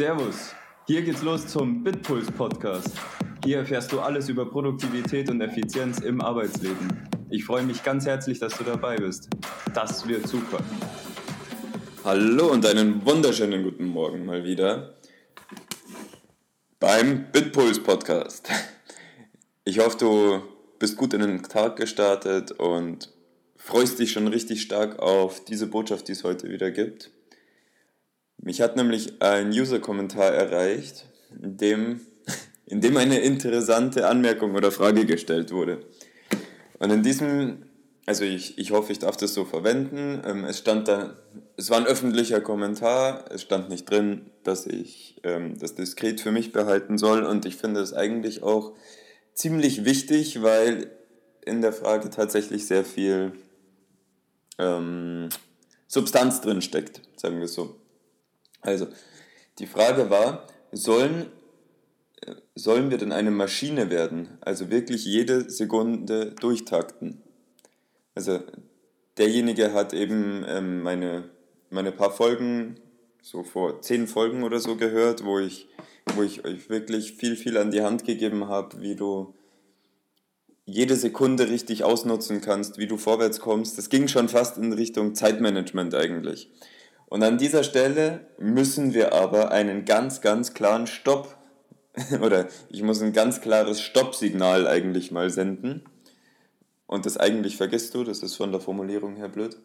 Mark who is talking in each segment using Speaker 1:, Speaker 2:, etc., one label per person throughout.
Speaker 1: Servus, hier geht's los zum Bitpuls Podcast. Hier erfährst du alles über Produktivität und Effizienz im Arbeitsleben. Ich freue mich ganz herzlich, dass du dabei bist. Das wird super.
Speaker 2: Hallo und einen wunderschönen guten Morgen mal wieder beim Bitpuls Podcast. Ich hoffe, du bist gut in den Tag gestartet und freust dich schon richtig stark auf diese Botschaft, die es heute wieder gibt. Mich hat nämlich ein User-Kommentar erreicht, in dem, in dem eine interessante Anmerkung oder Frage gestellt wurde. Und in diesem, also ich, ich hoffe, ich darf das so verwenden. Ähm, es stand da, es war ein öffentlicher Kommentar, es stand nicht drin, dass ich ähm, das diskret für mich behalten soll. Und ich finde es eigentlich auch ziemlich wichtig, weil in der Frage tatsächlich sehr viel ähm, Substanz drin steckt, sagen wir so. Also, die Frage war, sollen, sollen wir denn eine Maschine werden? Also wirklich jede Sekunde durchtakten. Also, derjenige hat eben ähm, meine, meine paar Folgen, so vor zehn Folgen oder so gehört, wo ich, wo ich euch wirklich viel, viel an die Hand gegeben habe, wie du jede Sekunde richtig ausnutzen kannst, wie du vorwärts kommst. Das ging schon fast in Richtung Zeitmanagement eigentlich. Und an dieser Stelle müssen wir aber einen ganz, ganz klaren Stopp oder ich muss ein ganz klares Stoppsignal eigentlich mal senden. Und das eigentlich vergisst du, das ist von der Formulierung her blöd.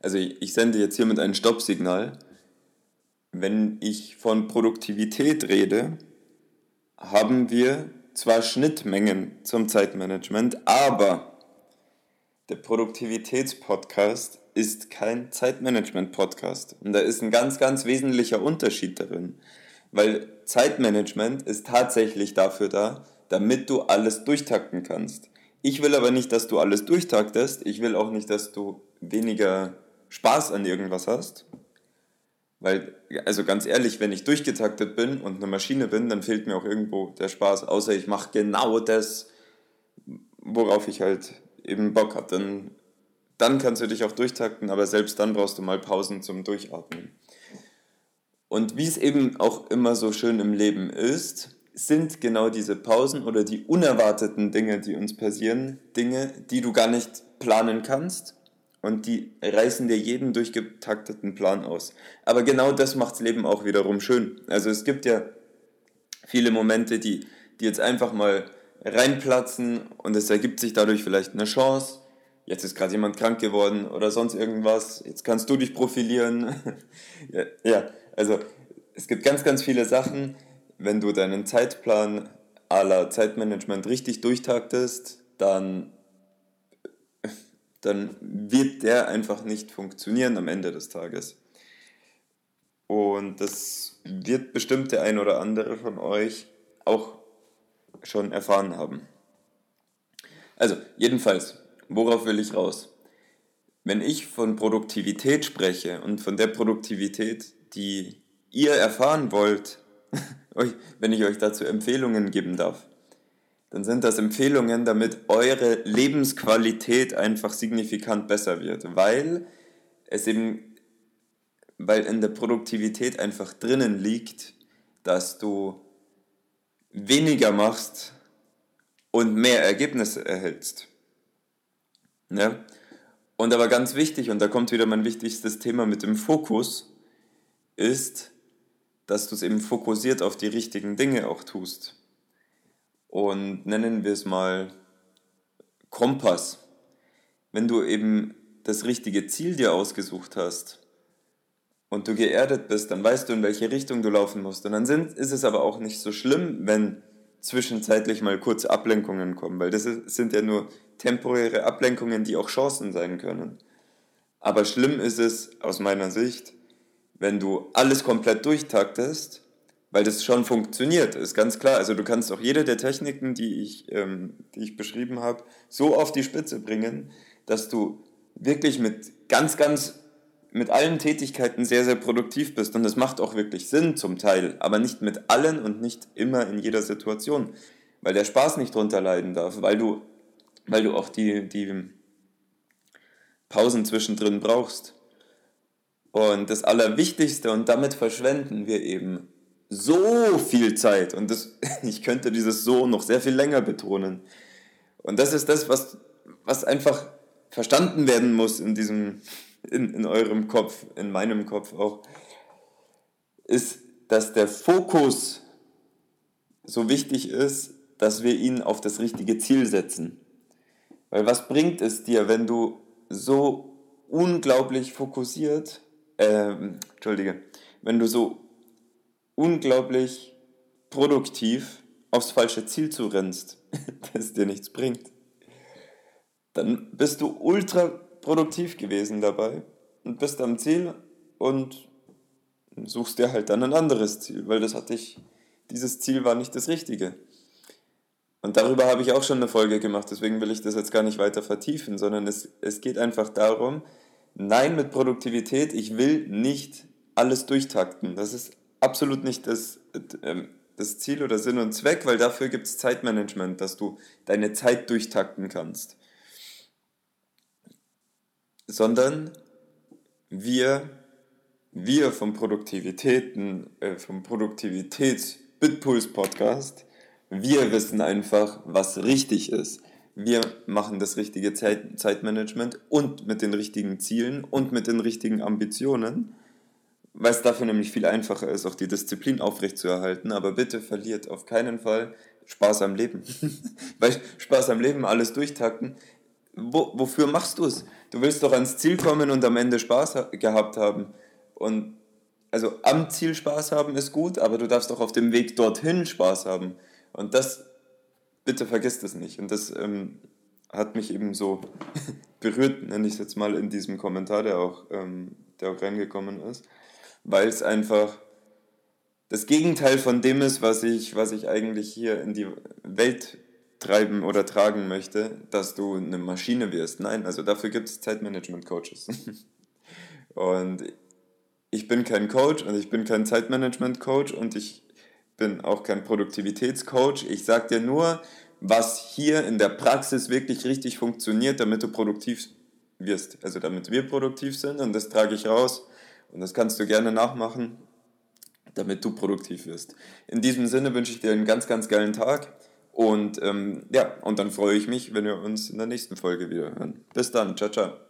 Speaker 2: Also ich sende jetzt hiermit ein Stoppsignal. Wenn ich von Produktivität rede, haben wir zwar Schnittmengen zum Zeitmanagement, aber der Produktivitätspodcast ist kein Zeitmanagement-Podcast. Und da ist ein ganz, ganz wesentlicher Unterschied darin. Weil Zeitmanagement ist tatsächlich dafür da, damit du alles durchtakten kannst. Ich will aber nicht, dass du alles durchtaktest. Ich will auch nicht, dass du weniger Spaß an irgendwas hast. Weil, also ganz ehrlich, wenn ich durchgetaktet bin und eine Maschine bin, dann fehlt mir auch irgendwo der Spaß. Außer ich mache genau das, worauf ich halt eben Bock habe. Dann dann kannst du dich auch durchtakten, aber selbst dann brauchst du mal Pausen zum Durchatmen. Und wie es eben auch immer so schön im Leben ist, sind genau diese Pausen oder die unerwarteten Dinge, die uns passieren, Dinge, die du gar nicht planen kannst und die reißen dir jeden durchgetakteten Plan aus. Aber genau das macht das Leben auch wiederum schön. Also es gibt ja viele Momente, die, die jetzt einfach mal reinplatzen und es ergibt sich dadurch vielleicht eine Chance jetzt ist gerade jemand krank geworden oder sonst irgendwas, jetzt kannst du dich profilieren. ja, ja, also es gibt ganz, ganz viele Sachen, wenn du deinen Zeitplan aller Zeitmanagement richtig durchtaktest, dann, dann wird der einfach nicht funktionieren am Ende des Tages. Und das wird bestimmt der ein oder andere von euch auch schon erfahren haben. Also, jedenfalls, worauf will ich raus? Wenn ich von Produktivität spreche und von der Produktivität, die ihr erfahren wollt, wenn ich euch dazu Empfehlungen geben darf, dann sind das Empfehlungen, damit eure Lebensqualität einfach signifikant besser wird, weil es eben, weil in der Produktivität einfach drinnen liegt, dass du weniger machst und mehr Ergebnisse erhältst. Ne? Und aber ganz wichtig, und da kommt wieder mein wichtigstes Thema mit dem Fokus, ist, dass du es eben fokussiert auf die richtigen Dinge auch tust. Und nennen wir es mal Kompass. Wenn du eben das richtige Ziel dir ausgesucht hast und du geerdet bist, dann weißt du, in welche Richtung du laufen musst. Und dann sind, ist es aber auch nicht so schlimm, wenn zwischenzeitlich mal kurze Ablenkungen kommen, weil das sind ja nur temporäre Ablenkungen, die auch Chancen sein können. Aber schlimm ist es aus meiner Sicht, wenn du alles komplett durchtaktest, weil das schon funktioniert, ist ganz klar. Also du kannst auch jede der Techniken, die ich, ähm, die ich beschrieben habe, so auf die Spitze bringen, dass du wirklich mit ganz, ganz, mit allen Tätigkeiten sehr, sehr produktiv bist. Und das macht auch wirklich Sinn zum Teil, aber nicht mit allen und nicht immer in jeder Situation, weil der Spaß nicht drunter leiden darf, weil du weil du auch die, die Pausen zwischendrin brauchst. Und das Allerwichtigste, und damit verschwenden wir eben so viel Zeit. Und das, ich könnte dieses so noch sehr viel länger betonen. Und das ist das, was, was einfach verstanden werden muss in diesem, in, in eurem Kopf, in meinem Kopf auch, ist, dass der Fokus so wichtig ist, dass wir ihn auf das richtige Ziel setzen. Weil was bringt es dir, wenn du so unglaublich fokussiert, äh, entschuldige, wenn du so unglaublich produktiv aufs falsche Ziel zu rennst, das dir nichts bringt, dann bist du ultra produktiv gewesen dabei und bist am Ziel und suchst dir halt dann ein anderes Ziel, weil das hatte ich, dieses Ziel war nicht das Richtige. Und darüber habe ich auch schon eine Folge gemacht, deswegen will ich das jetzt gar nicht weiter vertiefen, sondern es, es geht einfach darum, nein mit Produktivität, ich will nicht alles durchtakten. Das ist absolut nicht das, äh, das Ziel oder Sinn und Zweck, weil dafür gibt es Zeitmanagement, dass du deine Zeit durchtakten kannst. Sondern wir, wir vom Produktivitäten, äh, vom Produktivitäts-Bitpuls-Podcast, wir wissen einfach, was richtig ist. Wir machen das richtige Zeit Zeitmanagement und mit den richtigen Zielen und mit den richtigen Ambitionen, weil es dafür nämlich viel einfacher ist, auch die Disziplin aufrechtzuerhalten. Aber bitte verliert auf keinen Fall Spaß am Leben. weil Spaß am Leben, alles durchtakten. Wo, wofür machst du es? Du willst doch ans Ziel kommen und am Ende Spaß gehabt haben. Und also am Ziel Spaß haben ist gut, aber du darfst auch auf dem Weg dorthin Spaß haben. Und das, bitte vergisst das nicht. Und das ähm, hat mich eben so berührt, nenne ich es jetzt mal, in diesem Kommentar, der auch, ähm, der auch reingekommen ist, weil es einfach das Gegenteil von dem ist, was ich, was ich eigentlich hier in die Welt treiben oder tragen möchte, dass du eine Maschine wirst. Nein, also dafür gibt es Zeitmanagement-Coaches. und ich bin kein Coach und ich bin kein Zeitmanagement-Coach und ich bin auch kein Produktivitätscoach. Ich sage dir nur, was hier in der Praxis wirklich richtig funktioniert, damit du produktiv wirst. Also damit wir produktiv sind und das trage ich raus und das kannst du gerne nachmachen, damit du produktiv wirst. In diesem Sinne wünsche ich dir einen ganz, ganz geilen Tag und ähm, ja, und dann freue ich mich, wenn wir uns in der nächsten Folge wieder hören. Bis dann, ciao, ciao.